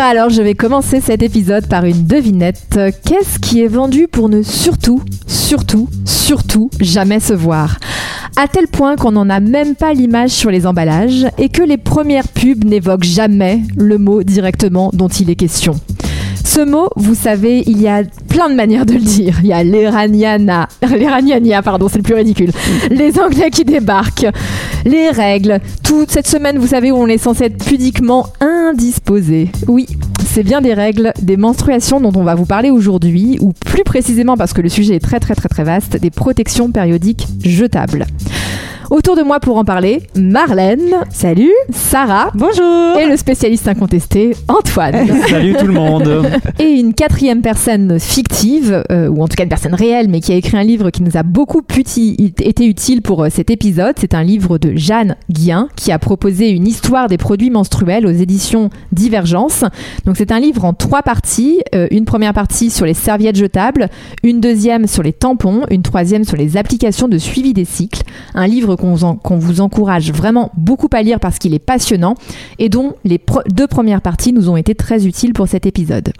Alors je vais commencer cet épisode par une devinette. Qu'est-ce qui est vendu pour ne surtout, surtout, surtout jamais se voir? À tel point qu'on n'en a même pas l'image sur les emballages et que les premières pubs n'évoquent jamais le mot directement dont il est question. Ce mot, vous savez, il y a plein de manières de le dire. Il y a l'Iraniana, l'Iraniania, pardon, c'est le plus ridicule. Les Anglais qui débarquent, les règles. Toute cette semaine, vous savez, où on est censé être pudiquement indisposé. Oui, c'est bien des règles, des menstruations dont on va vous parler aujourd'hui, ou plus précisément parce que le sujet est très très très très vaste, des protections périodiques jetables. Autour de moi pour en parler, Marlène, salut, Sarah, bonjour, et le spécialiste incontesté, Antoine. salut tout le monde. Et une quatrième personne fictive, euh, ou en tout cas une personne réelle, mais qui a écrit un livre qui nous a beaucoup été utile pour euh, cet épisode. C'est un livre de Jeanne Guien, qui a proposé une histoire des produits menstruels aux éditions Divergence. Donc c'est un livre en trois parties. Euh, une première partie sur les serviettes jetables, une deuxième sur les tampons, une troisième sur les applications de suivi des cycles. Un livre qu'on vous encourage vraiment beaucoup à lire parce qu'il est passionnant et dont les deux premières parties nous ont été très utiles pour cet épisode.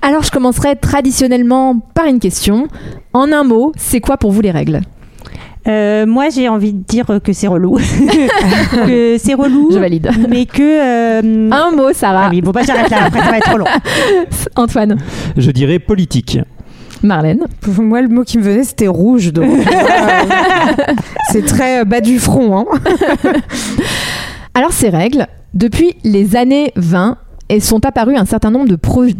Alors je commencerai traditionnellement par une question. En un mot, c'est quoi pour vous les règles? Euh, moi, j'ai envie de dire que c'est relou. que c'est relou. Je valide. Mais que. Euh, un mot, Sarah. Ah oui, bon, bah j'arrête là. Après, ça va être trop long. Antoine. Je dirais politique. Marlène Pour moi, le mot qui me venait, c'était rouge. Donc, c'est très bas du front. Hein. Alors, ces règles, depuis les années 20, sont apparus un certain nombre de,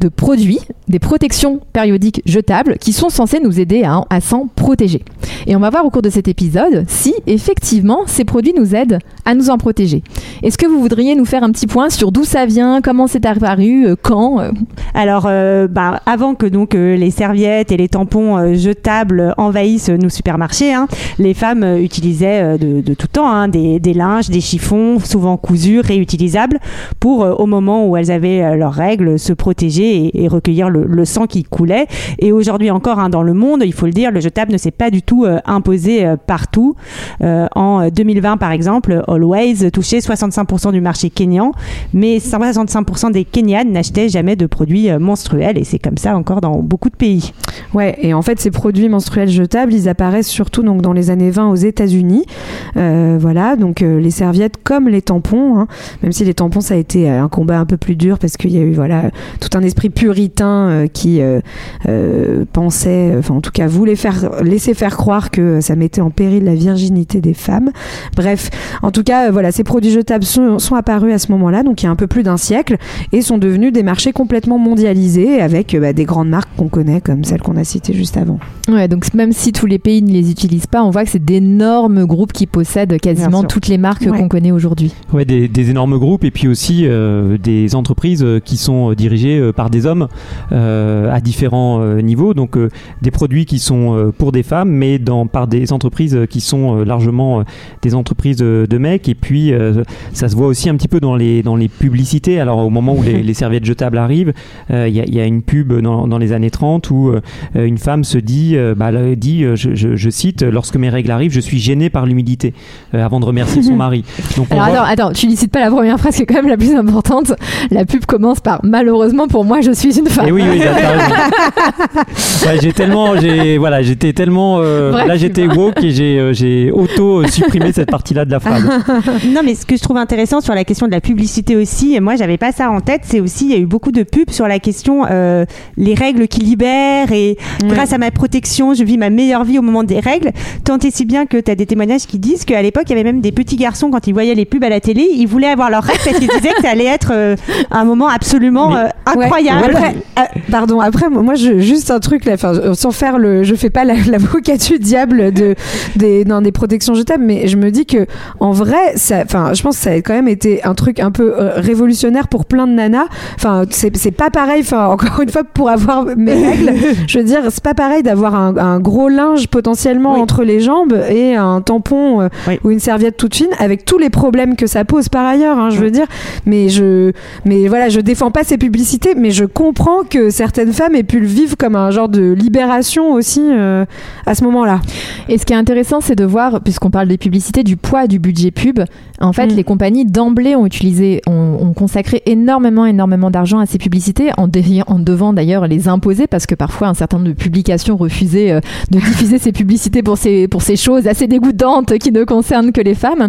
produits, des protections périodiques jetables, qui sont censés nous aider à, s'en protéger. Et on va voir au cours de cet épisode si effectivement ces produits nous aident à nous en protéger. Est-ce que vous voudriez nous faire un petit point sur d'où ça vient, comment c'est apparu, euh, quand euh? Alors, euh, bah, avant que donc les serviettes et les tampons jetables envahissent nos supermarchés, hein, les femmes utilisaient de, de, tout temps hein, des, des, linges, des chiffons, souvent cousus, réutilisables, pour au moment où elles avaient euh, leurs règles, se protéger et, recueillir le, sang qui coulait. Et aujourd'hui encore, hein, dans le monde, il faut le dire, le jetable ne s'est pas du tout euh, imposé euh, partout. en 2020, par exemple, Always touchait 65% du marché kényan, mais 65% des Kenyans n'achetaient jamais de produits menstruels et c'est comme ça encore dans beaucoup de pays. Ouais, et en fait, ces produits menstruels jetables, ils apparaissent surtout donc dans les années 20 aux États-Unis. voilà, donc les serviettes comme les tampons, hein. même si les tampons ça a été un combat un peu plus dur parce qu'il y a eu voilà tout un esprit puritain euh, qui euh, euh, pensait, enfin en tout cas voulait faire laisser faire croire que ça mettait en péril la virginité des femmes. Bref, en tout cas voilà ces produits jetables sont, apparus à ce moment-là, donc il y a un peu plus d'un siècle, et sont devenus des marchés complètement mondialisés avec bah, des grandes marques qu'on connaît comme celles qu'on a citées juste avant. Ouais, donc même si tous les pays ne les utilisent pas, on voit que c'est d'énormes groupes qui possèdent quasiment toutes les marques qu'on connaît aujourd'hui. Ouais, des, des, énormes groupes et puis aussi des entreprises euh, qui sont euh, dirigées euh, par des hommes à différents niveaux. Donc des produits qui sont pour des femmes, mais dans, par des entreprises qui sont largement des entreprises de, mecs. Et puis ça se voit aussi un petit peu dans les, dans les publicités. Alors au moment où les, serviettes jetables arrivent, il y, a une pub dans, dans, les années 30 où une femme se dit, bah, dit je, je, cite, lorsque mes règles arrivent, je suis gênée par l'humidité, avant de remercier son mari. Donc, Alors attends, attends, tu ne cites pas la première phrase qui est quand même la plus importante. La pub commence par malheureusement pour moi je suis une femme. Et oui, oui, j'ai tellement, j'ai voilà, j'étais tellement, euh, là j'étais woke et j'ai euh, j'ai auto supprimé cette partie-là de la phrase. Non, mais ce que je trouve intéressant sur la question de la publicité aussi, moi j'avais pas ça en tête, c'est aussi il y a eu beaucoup de pubs sur la question euh, les règles qui libèrent et grâce à ma protection je vis ma meilleure vie au moment des règles. Tant et si bien que tu as des témoignages qui disent qu'à l'époque il y avait même des petits garçons quand ils voyaient les pubs à la télé, ils voulaient avoir leurs règles parce qu'ils disaient que ça allait être un moment absolument euh, Ouais. incroyable. Après, euh, pardon, après, moi, je, juste un truc là, euh, sans faire le, je fais pas la- l'avocat du diable de, des, dans des protections jetables, mais je me dis que, en vrai, ça, je pense que ça a quand même été un truc un peu euh, révolutionnaire pour plein de nanas. Enfin, c'est c'est pas pareil, enfin, encore une fois, pour avoir mes règles, je veux dire, c'est pas pareil d'avoir un, un gros linge potentiellement Oui. entre les jambes et un tampon euh, Oui. ou une serviette toute fine avec tous les problèmes que ça pose par ailleurs, hein, je veux dire. Mais je, mais voilà, je défends pas ces publicités, mais je comprends que certaines femmes aient pu le vivre comme un genre de libération aussi euh, à ce moment-là. Et ce qui est intéressant, c'est de voir, puisqu'on parle des publicités, du poids du budget pub. En fait, Mm. les compagnies d'emblée ont utilisé, ont, ont consacré énormément, énormément d'argent à ces publicités, en, en devant d'ailleurs les imposer, parce que parfois un certain nombre de publications refusaient euh, de diffuser ces publicités pour ces, pour ces choses assez dégoûtantes qui ne concernent que les femmes.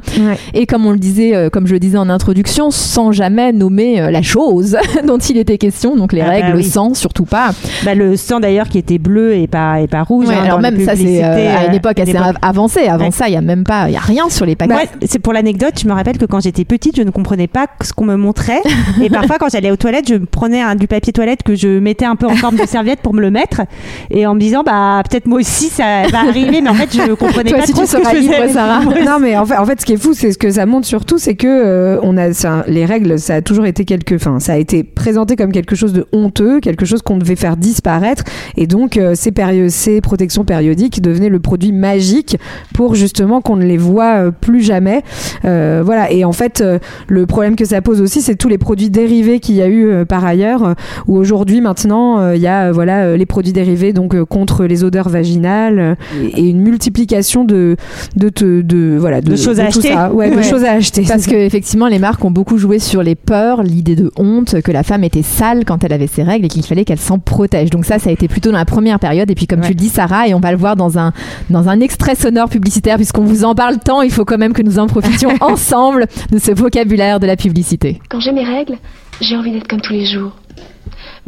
Et comme on le disait, euh, comme je le disais en introduction, sans jamais nommer la chose dont il était question, donc les Ah bah règles, le sang, surtout pas. Bah, le sang d'ailleurs qui était bleu et pas, et pas rouge. Ouais, hein, alors même ça, c'est euh, à une euh, époque assez l'époque. avancée. Avant Ouais. ça, il y a même pas, il y a rien sur les paquets. C'est pour l'anecdote, je me rappelle que quand j'étais petite, je ne comprenais pas ce qu'on me montrait. Et parfois, quand j'allais aux toilettes, je prenais du papier toilette que je mettais un peu en forme de serviette pour me le mettre. Et en me disant, bah, peut-être moi aussi, ça va arriver. Mais en fait, je comprenais Toi pas aussi, trop tu ce que je faisais. Sarah. non mais en fait, en fait ce qui est fou c'est ce que ça montre surtout c'est que euh, on a ça- les règles ça a toujours été quelque enfin ça a été présenté comme quelque chose de honteux quelque chose qu'on devait faire disparaître. Et donc euh, ces ces protections périodiques devenaient le produit magique pour justement qu'on ne les voit euh, plus jamais. Euh, voilà. Et en fait euh, le problème que ça pose aussi c'est tous les produits dérivés qu'il y a eu par ailleurs où aujourd'hui maintenant il y a voilà les produits dérivés donc contre les odeurs vaginales et, et une multiplication de de, voilà de, De choses à acheter. ouais, de choses à acheter. Parce que effectivement, les marques ont beaucoup joué sur les peurs, l'idée de honte, que la femme était sale quand elle avait ses règles et qu'il fallait qu'elle s'en protège. Donc ça, ça a été plutôt dans la première période. Et puis comme Ouais. tu le dis, Sarah, et on va le voir dans un dans un extrait sonore publicitaire, puisqu'on vous en parle tant, il faut quand même que nous en profitions ensemble de ce vocabulaire de la publicité. Quand j'ai mes règles, j'ai envie d'être comme tous les jours.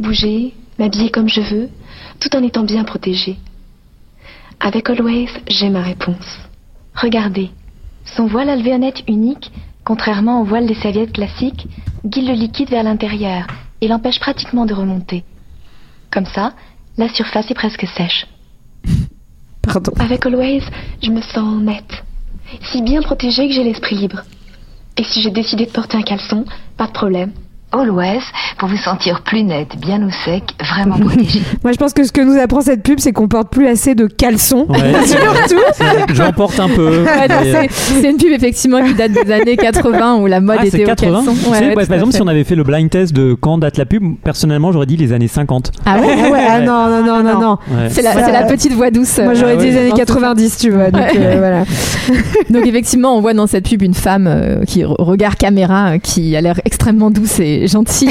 Bouger, m'habiller comme je veux, tout en étant bien protégée. Avec Always, j'ai ma réponse. Regardez, son voile à unique, contrairement au voile des serviettes classiques, guide le liquide vers l'intérieur et l'empêche pratiquement de remonter. Comme ça, la surface est presque sèche. pardon Avec Always, je me sens nette. Si bien protégée que j'ai l'esprit libre. Et si j'ai décidé de porter un caleçon, pas de problème. Always, pour vous sentir plus nette, bien au sec, vraiment protégée. moi je pense que ce que nous apprend cette pub c'est qu'on porte plus assez de caleçons Ouais, surtout J'en porte un peu. Ouais, non, mais, euh, c'est une pub effectivement qui date des années 80 où la mode Ah, était au 80 caleçon. Tu sais, Ouais, ouais, tout Par exemple, fait. si on avait fait le blind test de quand date la pub, personnellement, j'aurais dit les années 50. Ah ouais, ah ouais ah non non non non non Ouais. c'est la, petite voix douce. moi j'aurais Ah dit ouais. les années Non, c'est ça. 90 tu vois donc Ouais. euh, voilà Donc effectivement, on voit dans cette pub une femme euh, qui re- regarde caméra, euh, qui a l'air extrêmement douce et gentille,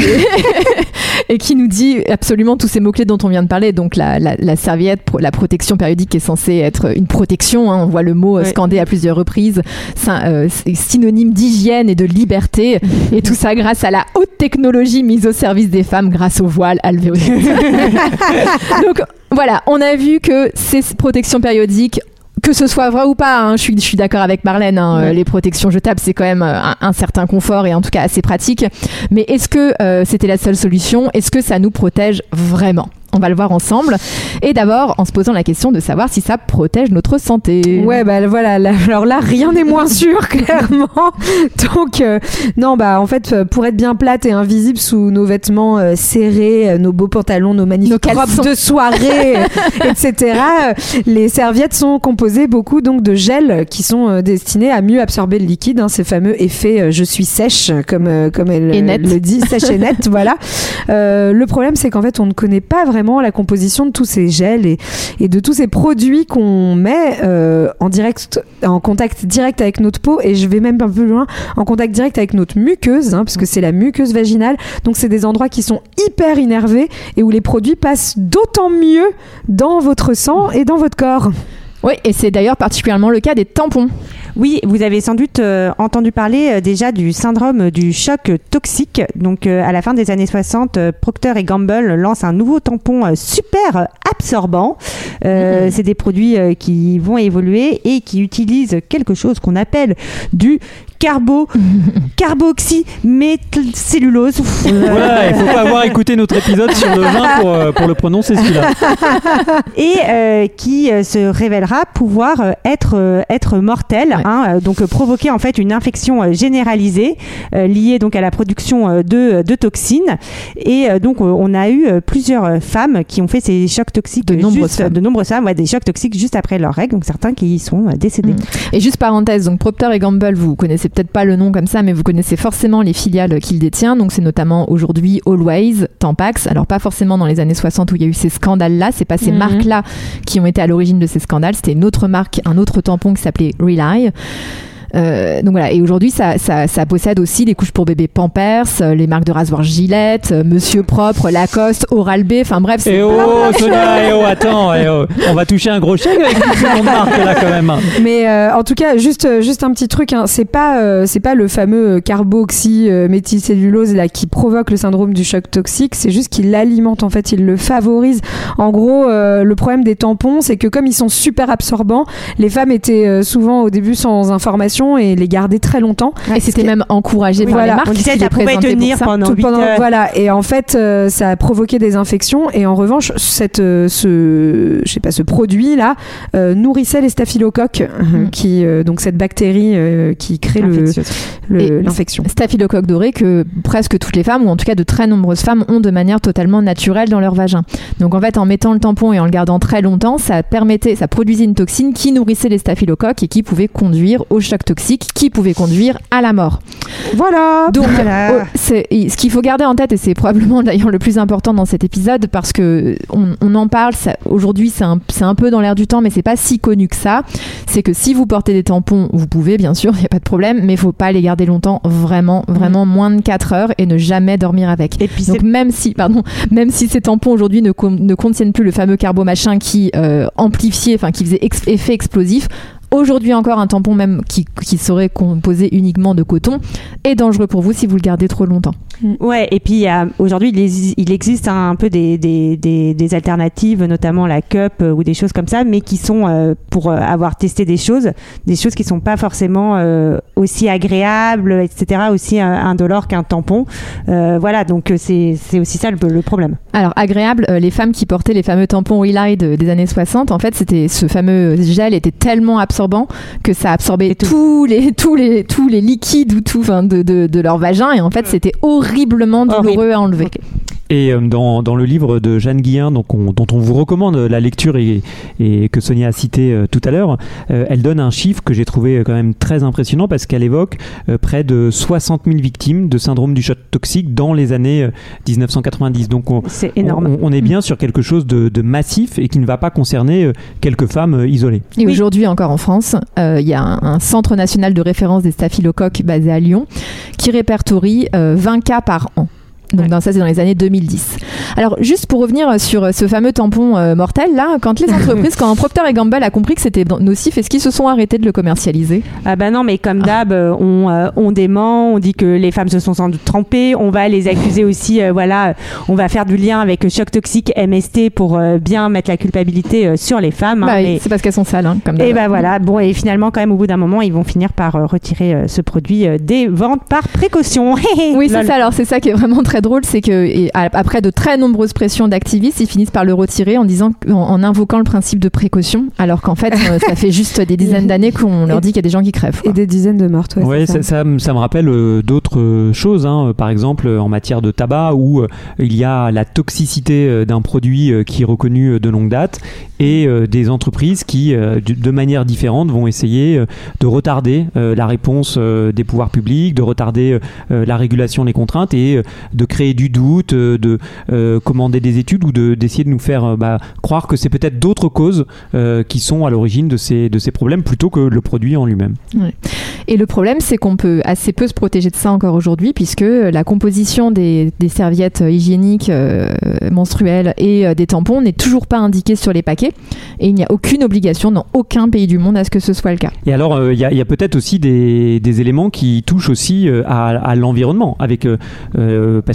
et, et qui nous dit absolument tous ces mots-clés dont on vient de parler. Donc la, la- la serviette, pro- la protection périodique qui est censée être une protection, hein, on voit le mot euh, Ouais. scandé à plusieurs reprises, ça, euh, synonyme d'hygiène et de liberté, et tout ça grâce à la haute technologie mise au service des femmes grâce au voile alvéolaire. Donc voilà, on a vu que ces protections périodiques que ce soit vrai ou pas, hein, je suis, je suis d'accord avec Marlène, hein, euh, les protections jetables, c'est quand même euh, un, un certain confort et en tout cas assez pratique. Mais est-ce que euh, c'était la seule solution? Est-ce que ça nous protège vraiment? On va le voir ensemble. Et d'abord, en se posant la question de savoir si ça protège notre santé. Ouais, bah voilà. là- alors là, rien n'est moins sûr, clairement. Donc, euh, non, bah en fait, euh, pour être bien plate et invisible sous nos vêtements euh, serrés, nos beaux pantalons, nos magnifiques Nos robes de soirée, etc., les serviettes sont composées beaucoup donc de gels qui sont destinés à mieux absorber le liquide. hein, ces fameux effets je suis sèche, comme comme elle le dit, sèche et nette. voilà. Euh, le problème, c'est qu'en fait, on ne connaît pas vraiment la composition de tous ces gels et, de tous ces produits qu'on met euh, en direct, en contact direct avec notre peau. Et je vais même un peu plus loin, en contact direct avec notre muqueuse, hein, parce que c'est la muqueuse vaginale. Donc, c'est des endroits qui sont hyper innervés et où les produits passent d'autant mieux dans votre sang et dans votre corps. Oui, et c'est d'ailleurs particulièrement le cas des tampons. Oui, vous avez sans doute euh, entendu parler euh, déjà du syndrome du choc toxique. Donc, euh, à la fin des années 60, euh, Procter et Gamble lancent un nouveau tampon super absorbant. Euh, C'est des produits qui vont évoluer et qui utilisent quelque chose qu'on appelle du carbo, carboxy, méthylcellulose. Voilà, il faut pas avoir écouté notre épisode sur le vin pour, euh, pour le prononcer celui-là. et euh, qui euh, se révélera pouvoir euh, être, euh, être mortel, Ouais. hein, donc euh, provoquer en fait une infection euh, généralisée euh, liée donc à la production euh, de, de toxines. Et euh, donc euh, on a eu plusieurs femmes qui ont fait ces chocs toxiques, De nombreuses juste- femmes. de nombreuses femmes, ouais, des chocs toxiques juste après leurs règles, donc certains qui y sont euh, décédés. Et juste parenthèse, donc Procter et Gamble, vous connaissez peut-être pas le nom comme ça, mais vous connaissez forcément les filiales qu'il détient. Donc c'est notamment aujourd'hui Always, Tampax. Alors pas forcément dans les années 60 où il y a eu ces scandales-là, c'est pas ces Mhm. marques-là qui ont été à l'origine de ces scandales. C'était une autre marque, un autre tampon qui s'appelait Rely. Euh, donc voilà, et aujourd'hui ça, ça, ça possède aussi des couches pour bébé Pampers, euh, les marques de rasoir Gillette, euh, Monsieur Propre, Lacoste, Oral-B, enfin bref, c'est Eh oh, Sonia, eh oh, attends, eh oh. on va toucher un gros chèque avec tout ce marque là quand même. Mais euh, en tout cas, juste, euh, juste un petit truc, hein, c'est pas, euh, c'est pas le fameux carboxy méthylcellulose là qui provoque le syndrome du choc toxique, c'est juste qu'il l'alimente en fait, il le favorise. En gros, euh, le problème des tampons, c'est que comme ils sont super absorbants, les femmes étaient euh, souvent au début sans information et les gardaient très longtemps. Et c'était même encouragé Oui, par voilà. les marques. On disait pouvait tenir ça. pendant Tout 8 pendant- heures. voilà et en fait euh, ça a provoqué des infections et en revanche cette euh, ce je sais pas ce produit là nourrissait les staphylocoques euh, Mhm. qui euh, donc cette bactérie euh, qui crée le- Infectieuse. le- l'infection staphylocoque doré que presque toutes les femmes, ou en tout cas de très nombreuses femmes, ont de manière totalement naturelle dans leur vagin. Donc en fait, en mettant le tampon et en le gardant très longtemps, ça permettait, ça produisait une toxine qui nourrissait les staphylocoques et qui pouvait conduire au choc toxique, qui pouvait conduire à la mort. Voilà. Donc, Voilà. oh, ce qu'il faut garder en tête, et c'est probablement d'ailleurs le plus important dans cet épisode, parce que on, on en parle, aujourd'hui c'est un, peu dans l'air du temps, mais c'est pas si connu que ça. C'est que si vous portez des tampons, vous pouvez bien sûr, il n'y a pas de problème, mais il faut pas les garder longtemps, vraiment, vraiment moins de 4 heures et ne jamais dormir avec. Et puis Donc même si, pardon, même si ces tampons aujourd'hui ne, con- ne contiennent plus le fameux carbomachin qui euh, amplifiait, enfin qui faisait ex- effet explosif, aujourd'hui encore un tampon même qui, qui serait composé uniquement de coton est dangereux pour vous si vous le gardez trop longtemps. Ouais, et puis aujourd'hui, il, exi- il existe un peu des, des, des, des alternatives, notamment la cup euh, ou des choses comme ça, mais qui sont, euh, pour euh, avoir testé des choses, des choses qui sont pas forcément aussi agréables, etc., aussi indolores qu'un tampon. Euh, voilà, donc c'est aussi ça le, le problème. Alors agréable, les femmes qui portaient les fameux tampons Relight de- des années 60, en fait, c'était ce fameux gel était tellement absorbant que ça absorbait tout. tous les tous les tous les liquides ou tout de, de, de leur vagin et en fait c'était horriblement douloureux à enlever. Et euh, dans, dans le livre de Jeanne Guillain, donc on- dont on vous recommande la lecture et, et que Sonia a cité euh, tout à l'heure, euh, elle donne un chiffre que j'ai trouvé quand même très impressionnant parce qu'elle évoque euh, près de 60 000 victimes de syndrome du choc toxique dans les années euh, 1990. Donc on, C'est énorme. on, on est bien sur quelque chose de, de massif et qui ne va pas concerner quelques femmes isolées. Et Oui. aujourd'hui encore en France, euh, il y a un, un centre national de référence des staphylocoques basé à Lyon qui répertorie euh, 20 cas par an. Donc Ouais. dans ça c'est dans les années 2010. Alors juste pour revenir sur ce fameux tampon euh, mortel là, quand les entreprises, quand Procter et Gamble a compris que c'était nocif, est-ce qu'ils se sont arrêtés de le commercialiser? Ah bah non, mais comme d'hab, euh, on, euh, on dément, on dit que les femmes se sont sans doute trompées, on va les accuser aussi, euh, voilà, euh, on va faire du lien avec choc toxique, MST pour euh, bien mettre la culpabilité euh, sur les femmes. hein, Bah mais- C'est parce qu'elles sont sales, hein, comme Et d'hab. bah voilà, bon, et finalement, quand même, au bout d'un moment, ils vont finir par euh, retirer euh, ce produit euh, des ventes par précaution. Oui, c'est ça. Alors, c'est ça qui est vraiment très drôle, c'est que et après de très nombreuses pressions d'activistes, ils finissent par le retirer en disant, en, en invoquant le principe de précaution, alors qu'en fait, euh, ça fait juste des dizaines d'années qu'on leur dit qu'il y a des gens qui crèvent. quoi. et des dizaines de mortes ouais, Ouais, c'est ça, ça me- ça me rappelle euh, d'autres euh, choses. hein. Par exemple, en matière de tabac, où euh, il y a la toxicité euh, d'un produit euh, qui est reconnu euh, de longue date et euh, des entreprises qui, euh, de, de manière différente, vont essayer euh, de retarder euh, la réponse euh, des pouvoirs publics, de retarder euh, la régulation des contraintes et euh, de créer du doute, euh, de euh, commander des études ou de d'essayer de nous faire euh, bah, croire que c'est peut-être d'autres causes euh, qui sont à l'origine de ces de ces problèmes plutôt que le produit en lui-même. Et le problème, c'est qu'on peut assez peu se protéger de ça encore aujourd'hui, puisque la composition des, des serviettes hygiéniques euh, menstruelles et des tampons n'est toujours pas indiquée sur les paquets. Et il n'y a aucune obligation dans aucun pays du monde à ce que ce soit le cas. Et alors, il y a, peut-être aussi des, des éléments qui touchent aussi à, à l'environnement, avec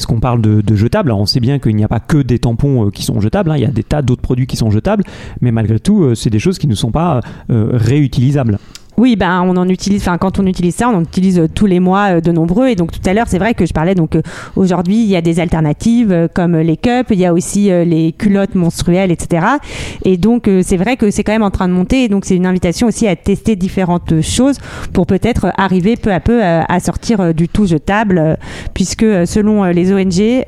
parce qu'on parle de, jetables. Alors, on sait bien qu'il n'y a pas que des tampons euh, qui sont jetables. hein. il y a des tas d'autres produits qui sont jetables, mais malgré tout, euh, c'est des choses qui ne sont pas euh, réutilisables. Oui, ben on en utilise. Enfin, quand on utilise ça, on en utilise euh, tous les mois euh, de nombreux. Et donc tout à l'heure, c'est vrai que je parlais. Donc euh, aujourd'hui, il y a des alternatives comme les cups. Il y a aussi les culottes menstruelles, etc. Et donc c'est vrai que c'est quand même en train de monter. Et donc c'est une invitation aussi à tester différentes choses pour peut-être arriver peu à peu à, sortir du tout jetable, puisque selon les ONG,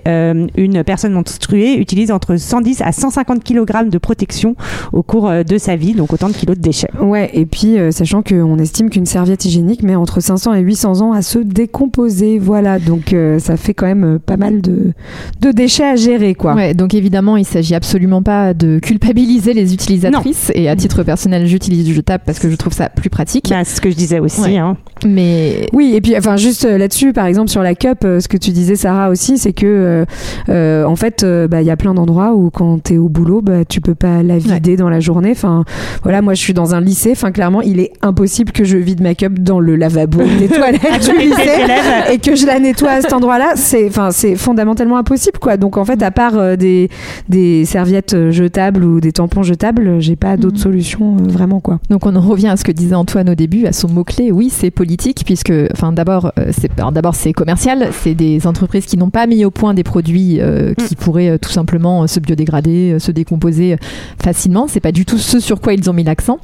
une personne menstruée utilise entre 110 à 150 kg de protection au cours de sa vie, donc autant de kilos de déchets. Ouais, et puis sachant qu'on estime qu'une serviette hygiénique met entre 500 et 800 ans à se décomposer, voilà, donc euh, ça fait quand même euh, pas mal de, de déchets à gérer, quoi. Ouais, donc évidemment, il s'agit absolument pas de culpabiliser les utilisatrices. Et à titre personnel, j'utilise du jetable parce que je trouve ça plus pratique. Ben, c'est ce que je disais aussi. Ouais. hein. Mais Oui, et puis enfin juste euh, là-dessus, par exemple sur la cup, ce que tu disais Sarah aussi, c'est que euh, en fait, euh, bah, il y a plein d'endroits où quand t'es au boulot, bah, tu peux pas la vider dans la journée. Enfin, voilà, moi je suis dans un lycée. Enfin, clairement, il est impossible que je vide ma cup dans le lavabo des toilettes du lycée et que je la nettoie à cet endroit-là. C'est enfin c'est fondamentalement impossible, quoi. Donc en fait, à part euh, des des serviettes euh, jetables ou des tampons jetables, j'ai pas d'autres Mhm. solutions euh, vraiment, quoi. Donc on en revient à ce que disait Antoine au début, à son mot-clé. Oui, c'est politique, puisque, enfin, d'abord, euh, c'est d'abord c'est commercial. C'est des entreprises qui n'ont pas mis au point des produits euh, qui pourraient euh, tout simplement se biodégrader, se décomposer facilement. C'est pas du tout ce sur quoi ils ont mis l'accent.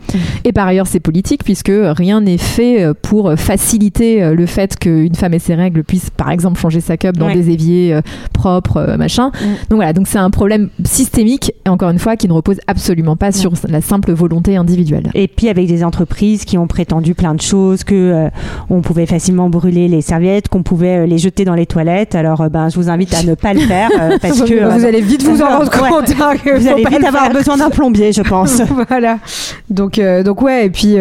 Et par ailleurs, c'est politique, puisque rien n'est fait euh, pour faciliter euh, le fait qu'une femme et ses règles puisse, par exemple, changer sa cup dans Ouais. des éviers euh, propres, machin. Donc voilà, donc c'est un problème systémique, et encore une fois, qui ne repose absolument pas sur la simple volonté individuelle. Et puis avec des entreprises qui ont prétendu plein de choses, que euh, on pouvait facilement brûler les serviettes, qu'on pouvait les jeter dans les toilettes. Alors euh, ben je vous invite à ne pas le faire euh, parce que vous allez vite vous en rendre compte. hein, que vous allez vite avoir besoin d'un plombier, je pense. voilà. Donc donc ouais et puis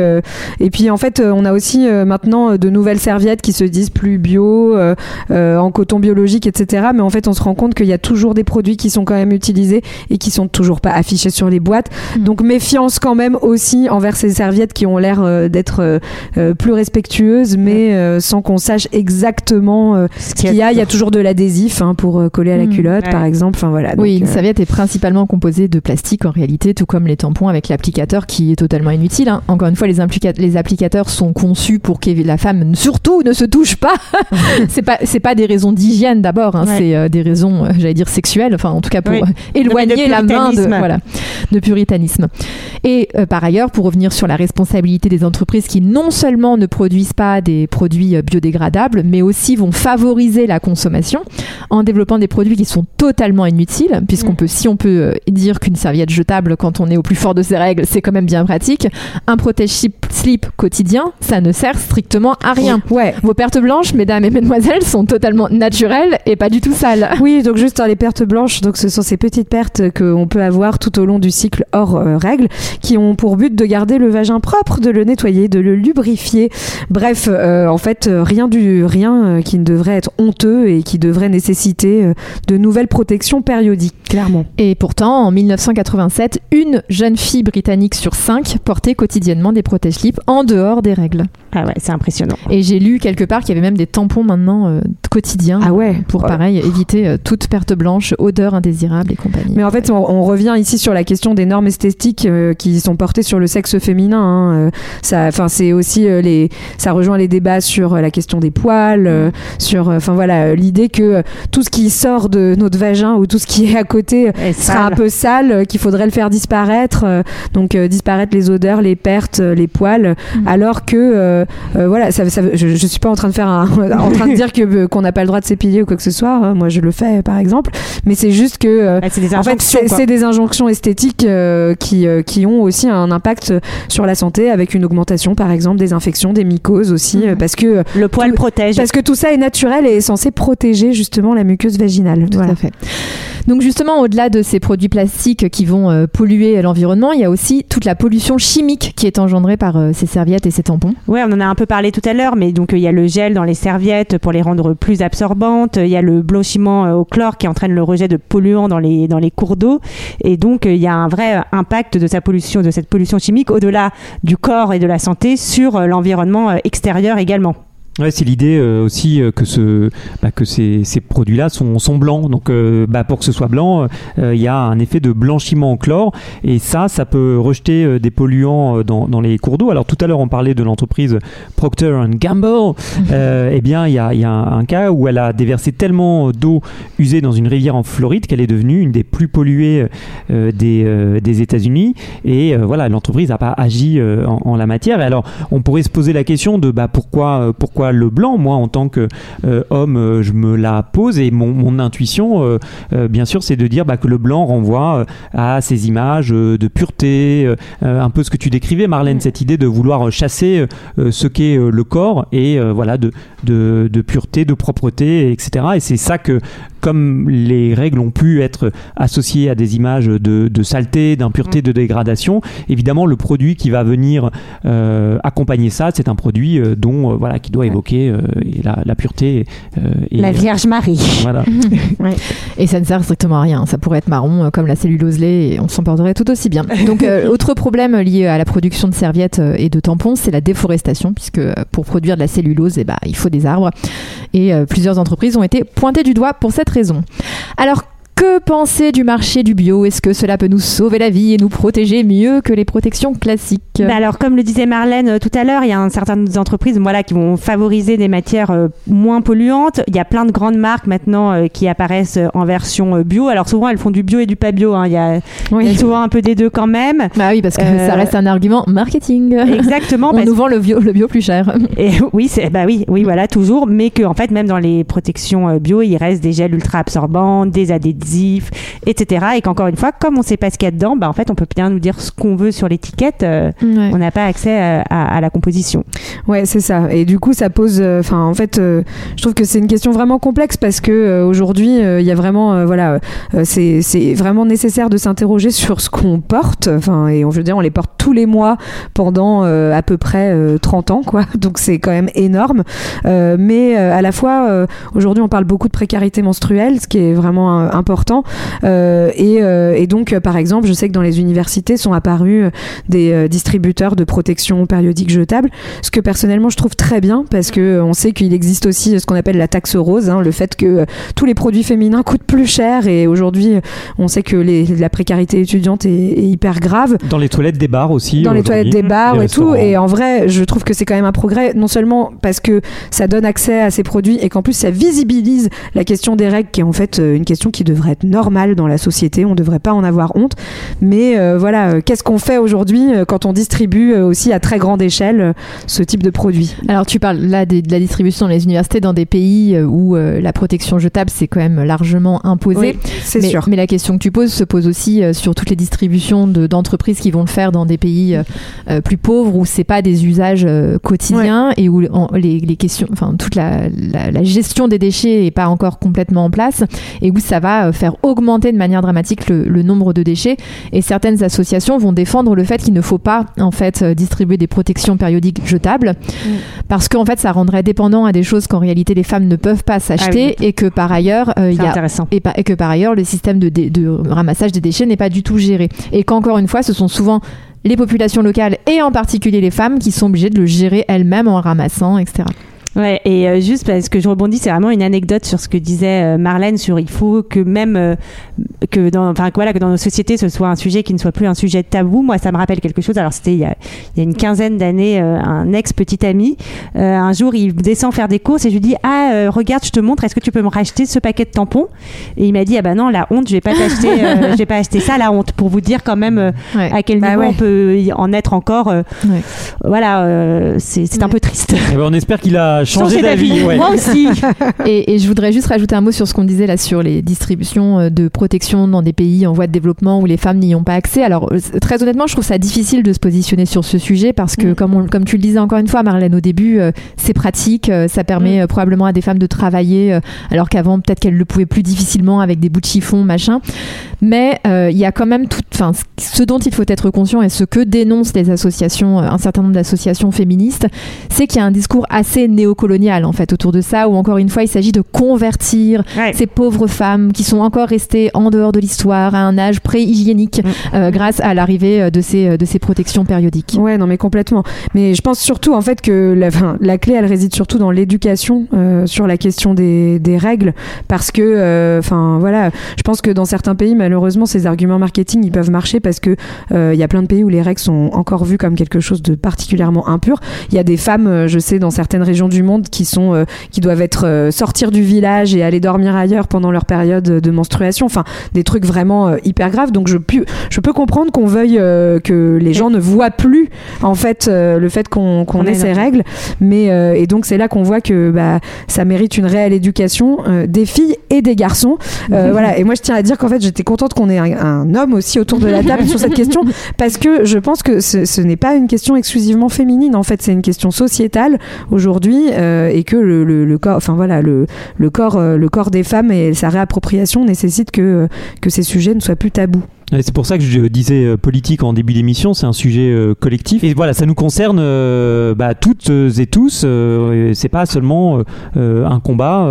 et puis en fait euh, on a aussi euh, maintenant euh, de nouvelles serviettes qui se disent plus bio euh, euh, en coton biologique etc. Mais en fait on se rend compte qu'il y a toujours des produits qui sont quand même utilisés et qui sont toujours pas affichés sur les boîtes. Mm. Donc méfiance quand même aussi envers ces serviettes qui ont l'air d'être plus respectueuses mais euh, sans qu'on sache exactement ce qu'il y a. Il y a toujours de l'adhésif hein, pour coller à la Mm. culotte Ouais. par exemple. Enfin voilà. oui, une serviette est principalement composée de plastique en réalité, tout comme les tampons avec l'applicateur qui est totalement inutile. hein. Encore une fois, les, implica- les applicateurs sont conçus pour que la femme surtout ne se touche pas. c'est pas c'est pas des raisons d'hygiène d'abord, hein, Ouais. c'est euh, des raisons, euh, j'allais dire sexuelles. Enfin, en tout cas pour Oui. euh, éloigner la main de puritanisme. voilà de puritanisme. Et euh, par ailleurs, pour revenir sur la responsabilité des entreprises qui non seulement ne produisent pas des produits biodégradables, mais aussi vont favoriser la consommation en développant des produits qui sont totalement inutiles, puisqu'on Mm. peut, si on peut dire qu'une serviette jetable quand on est au plus fort de ses règles, c'est quand même bien pratique. Un protège-slip slip quotidien, ça ne sert strictement à rien. Ouais, Vos pertes blanches, mesdames et mesdemoiselles, sont totalement naturelles et pas du tout sales. Oui, donc juste hein, les pertes blanches, donc ce sont ces petites pertes qu'on peut avoir tout au long du cycle hors euh, règles, qui ont pour but de garder le vagin propre, de le nettoyer, de le lubrifier. Bref, euh, en fait, euh, rien du rien euh, qui ne devrait être honteux et qui devrait nécessiter de nouvelles protections périodiques, clairement. Et pourtant, en 1987, une jeune fille britannique sur cinq portait quotidiennement des en dehors des règles. Ah ouais, c'est impressionnant. Et j'ai lu quelque part qu'il y avait même des tampons maintenant euh, quotidiens Ah ouais. pour Ouais. pareil éviter euh, toute perte blanche, odeur indésirable et compagnie. Mais en fait, on, on revient ici sur la question des normes esthétiques euh, qui sont portées sur le sexe féminin. hein. Ça, enfin, c'est aussi les, ça rejoint les débats sur la question des poils, sur, enfin voilà, l'idée que tout ce qui sort de notre vagin ou tout ce qui est à côté Et sera un peu sale, qu'il faudrait le faire disparaître. donc disparaître les odeurs, les pertes, les poils. Mm. Alors que euh, euh, voilà, ça, ça, je, je suis pas en train de faire un, en train de dire que euh, qu'on n'a pas le droit de s'épiler ou quoi que ce soit. hein. Moi, je le fais par exemple. Mais c'est juste que Ah, c'est des en fait, des injonctions esthétiques qui, qui ont aussi un impact sur la santé avec une augmentation, par exemple, des infections, des mycoses aussi, euh, parce que Le poil tout- protège. parce que tout ça est naturel et est censé protéger justement la muqueuse vaginale. Tout Voilà. à fait. Donc justement, au-delà de ces produits plastiques qui vont euh, polluer l'environnement, il y a aussi toute la pollution chimique qui est engendrée par euh, ces serviettes et ces tampons. Ouais, on en a un peu parlé tout à l'heure, mais donc euh, il y a le gel dans les serviettes pour les rendre plus absorbantes. Il y a le blanchiment au chlore qui entraîne le rejet de polluants dans les cours d'eau. Et donc il y a un vrai impact de de cette pollution chimique au-delà du corps et de la santé sur l'environnement extérieur également. Ouais, c'est l'idée euh, aussi euh, que, ce, bah, que ces, ces produits-là sont, sont blancs. Donc, euh, bah, pour que ce soit blanc, il y a un effet de blanchiment en chlore. Et ça, ça peut rejeter des polluants dans, dans les cours d'eau. Alors, tout à l'heure, on parlait de l'entreprise Procter Gamble. Eh bien, il y a, il y a un, un cas où elle a déversé tellement d'eau usée dans une rivière en Floride qu'elle est devenue une des plus polluées des, des États-Unis. Et voilà, l'entreprise n'a pas agi en, en la matière. Et alors, on pourrait se poser la question de bah, pourquoi, pourquoi le blanc Moi, en tant que euh, homme, euh, je me la pose et mon, mon intuition, euh, euh, bien sûr, c'est de dire bah, que le blanc renvoie à ces images de pureté, un peu ce que tu décrivais, Marlène, cette idée de vouloir chasser ce qu'est le corps et voilà de, de, de pureté, de propreté, etc. Et c'est ça que comme les règles ont pu être associées à des images de, de saleté, d'impureté, de dégradation, évidemment le produit qui va venir euh, accompagner ça, c'est un produit dont euh, voilà qui doit évoquer euh, la, la pureté. euh, et, La Vierge Marie. Voilà. Et ça ne sert strictement à rien. Ça pourrait être marron euh, comme la cellulose lait et on s'en porterait tout aussi bien. Donc, euh, autre problème lié à la production de serviettes euh, et de tampons, c'est la déforestation, puisque euh, pour produire de la cellulose, eh ben, il faut des arbres. Et euh, plusieurs entreprises ont été pointées du doigt pour cette raison. Alors, que penser du marché du bio? Est-ce que cela peut nous sauver la vie et nous protéger mieux que les protections classiques? Bah alors, comme le disait Marlène euh, tout à l'heure, il y a un, certaines entreprises voilà, qui vont favoriser des matières euh, moins polluantes. Il y a plein de grandes marques maintenant euh, qui apparaissent en version bio. Alors souvent, elles font du bio et du pas bio. hein. Il, y a, il y a souvent un peu des deux quand même. Bah oui, parce que Euh, ça reste un argument marketing. Exactement. On parce- nous vend le bio, le bio plus cher. Et oui, bah oui, oui, voilà, toujours, mais que en fait, même dans les protections bio, il reste des gels ultra absorbants, des etc. Et qu'encore une fois, comme on sait pas ce qu'il y a dedans, bah en fait, on peut bien nous dire ce qu'on veut sur l'étiquette. euh, Ouais. On n'a pas accès à, à- à la composition. Ouais, c'est ça. Et du coup, ça pose. euh, Enfin, en fait, euh, je trouve que c'est une question vraiment complexe parce que euh, aujourd'hui, euh, il y a vraiment, euh, voilà, euh, c'est vraiment nécessaire de s'interroger sur ce qu'on porte. Enfin, et on je veux dire, on les porte tous les mois pendant euh, à peu près euh, 30 ans, quoi. Donc c'est quand même énorme. Euh, mais euh, à la fois, euh, aujourd'hui, on parle beaucoup de précarité menstruelle, ce qui est vraiment euh, important. Euh, et, euh, et donc, euh, par exemple, je sais que dans les universités sont apparus des distributeurs de protection périodique jetable, ce que personnellement je trouve très bien parce que on sait qu'il existe aussi ce qu'on appelle la taxe rose, hein, le fait que tous les produits féminins coûtent plus cher et aujourd'hui on sait que les- la précarité étudiante est, est hyper grave Dans les toilettes des bars aussi. dans les toilettes des bars et tout. Et en vrai, je trouve que c'est quand même un progrès, non seulement parce que ça donne accès à ces produits et qu'en plus ça visibilise la question des règles, qui est en fait une question qui devrait être normale dans la société. On ne devrait pas en avoir honte. Mais euh, voilà, euh, qu'est-ce qu'on fait aujourd'hui euh, quand on distribue aussi à très grande échelle ce type de produit? Alors tu parles là de la distribution dans les universités dans des pays où euh, la protection jetable c'est quand même largement imposé. Oui, c'est sûr. mais la question que tu poses se pose aussi sur toutes les distributions de- d'entreprises qui vont le faire dans des pays euh, plus pauvres où c'est pas des usages quotidiens et où en- les, les questions, enfin toute la, la- la gestion des déchets est pas encore complètement en place et où ça va faire augmenter de manière dramatique le, le nombre de déchets. Et certaines associations vont défendre le fait qu'il ne faut pas en fait euh, distribuer des protections périodiques jetables. Parce qu'en fait ça rendrait dépendant à des choses qu'en réalité les femmes ne peuvent pas s'acheter et que par ailleurs euh, il y a et, que par ailleurs le système de, dé- de ramassage des déchets n'est pas du tout géré. Et qu'encore une fois ce sont souvent les populations locales et en particulier les femmes qui sont obligées de le gérer elles-mêmes en ramassant etc. Ouais, et euh, juste parce que je rebondis, c'est vraiment une anecdote sur ce que disait euh, Marlène sur il faut que même euh, que dans enfin voilà que dans nos sociétés ce soit un sujet qui ne soit plus un sujet tabou. Moi, ça me rappelle quelque chose. Alors c'était il y a, il y a une quinzaine d'années, euh, un ex petit ami. euh, un jour, il descend faire des courses et je lui dis ah euh, regarde, je te montre. Est-ce que tu peux me racheter ce paquet de tampons? Et il m'a dit ah bah non, la honte, je vais pas t'acheter, euh, je vais pas acheter ça, la honte, pour vous dire quand même euh, Ouais. à quel Bah niveau ouais. on peut y en être encore. euh, Ouais. Voilà, euh, c'est c'est un peu triste. Eh ben, on espère qu'il a Changer d'avis. ouais. Moi aussi. Et, et je voudrais juste rajouter un mot sur ce qu'on disait là sur les distributions euh, de protection dans des pays en voie de développement où les femmes n'y ont pas accès. Alors euh, très honnêtement, je trouve ça difficile de se positionner sur ce sujet parce que Mm. comme, on- comme tu le disais encore une fois, Marlène, au début, euh, c'est pratique, euh, ça permet Mm. probablement à des femmes de travailler alors qu'avant peut-être qu'elles le pouvaient plus difficilement avec des bouts de chiffon, machin. Mais il y a quand même tout, enfin, ce- dont il faut être conscient et ce que dénoncent les associations, un certain nombre d'associations féministes, c'est qu'il y a un discours assez néocolonial en fait autour de ça, où encore une fois il s'agit de convertir Ouais. ces pauvres femmes qui sont encore restées en dehors de l'histoire à un âge pré-hygiénique Mm. euh, grâce à l'arrivée euh, de ces, de ces protections périodiques. Ouais, non, mais complètement. Mais je pense surtout, en fait, que la, enfin, la clé, elle réside surtout dans l'éducation euh, sur la question des, des règles, parce que, euh, enfin, voilà, je pense que dans certains pays, malheureusement, ces arguments marketing, ils peuvent marcher parce que euh, il y a plein de pays où les règles sont encore vues comme quelque chose de particulièrement impur. Il y a des femmes, euh, je sais, dans certaines régions du monde, qui sont, euh, qui doivent être euh, sortir du village et aller dormir ailleurs pendant leur période de menstruation. Enfin, des trucs vraiment euh, hyper graves. Donc, je, pu- je peux comprendre qu'on veuille que les gens ne voient plus en fait le fait qu'on qu'on On ait ces règles. Mais et donc c'est là qu'on voit que bah, ça mérite une réelle éducation des filles et des garçons. Voilà. Et moi je tiens à dire qu'en fait j'étais contente qu'on ait un, un homme aussi autour de la table sur cette question parce que je pense que ce, ce n'est pas une question exclusivement féminine. En fait c'est une question sociétale aujourd'hui euh, et que le, le, corps, enfin voilà le, corps, euh, le corps des femmes et sa réappropriation nécessite que que ces sujets ne soient plus tabous. C'est pour ça que je disais euh, politique en début d'émission, c'est un sujet euh, collectif. Et voilà, ça nous concerne euh, bah, toutes et tous. Euh, c'est pas seulement un combat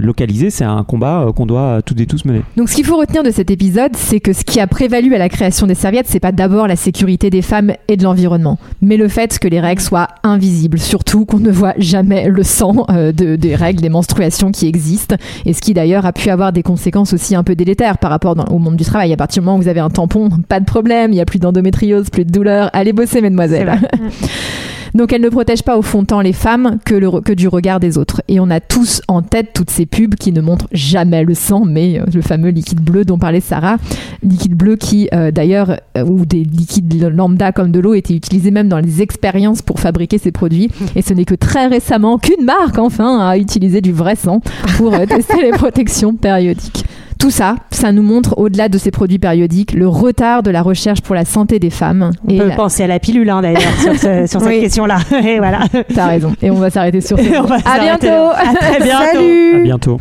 localisé, c'est un combat qu'on doit toutes et tous mener. Donc ce qu'il faut retenir de cet épisode, c'est que ce qui a prévalu à la création des serviettes, c'est pas d'abord la sécurité des femmes et de l'environnement, mais le fait que les règles soient invisibles, surtout qu'on ne voit jamais le sang de- des règles, des menstruations qui existent, et ce qui d'ailleurs a pu avoir des conséquences aussi un peu délétères par rapport au monde du travail. À partir du moment où vous avez un tampon, pas de problème, il n'y a plus d'endométriose, plus de douleur, allez bosser mesdemoiselles. Donc elle ne protège pas au fond tant les femmes que, le, que du regard des autres. Et on a tous en tête toutes ces pubs qui ne montrent jamais le sang, mais euh, le fameux liquide bleu dont parlait Sarah, liquide bleu qui euh, d'ailleurs, euh, ou des liquides lambda comme de l'eau, étaient utilisés même dans les expériences pour fabriquer ces produits. Et ce n'est que très récemment qu'une marque enfin a utilisé du vrai sang pour euh, tester les protections périodiques. Tout ça, ça nous montre, au-delà de ces produits périodiques, le retard de la recherche pour la santé des femmes. On peut penser à la pilule, hein, d'ailleurs, sur, cette question-là. T'as raison. Et on va s'arrêter sur ça. à bientôt. À très bientôt. Salut. À bientôt.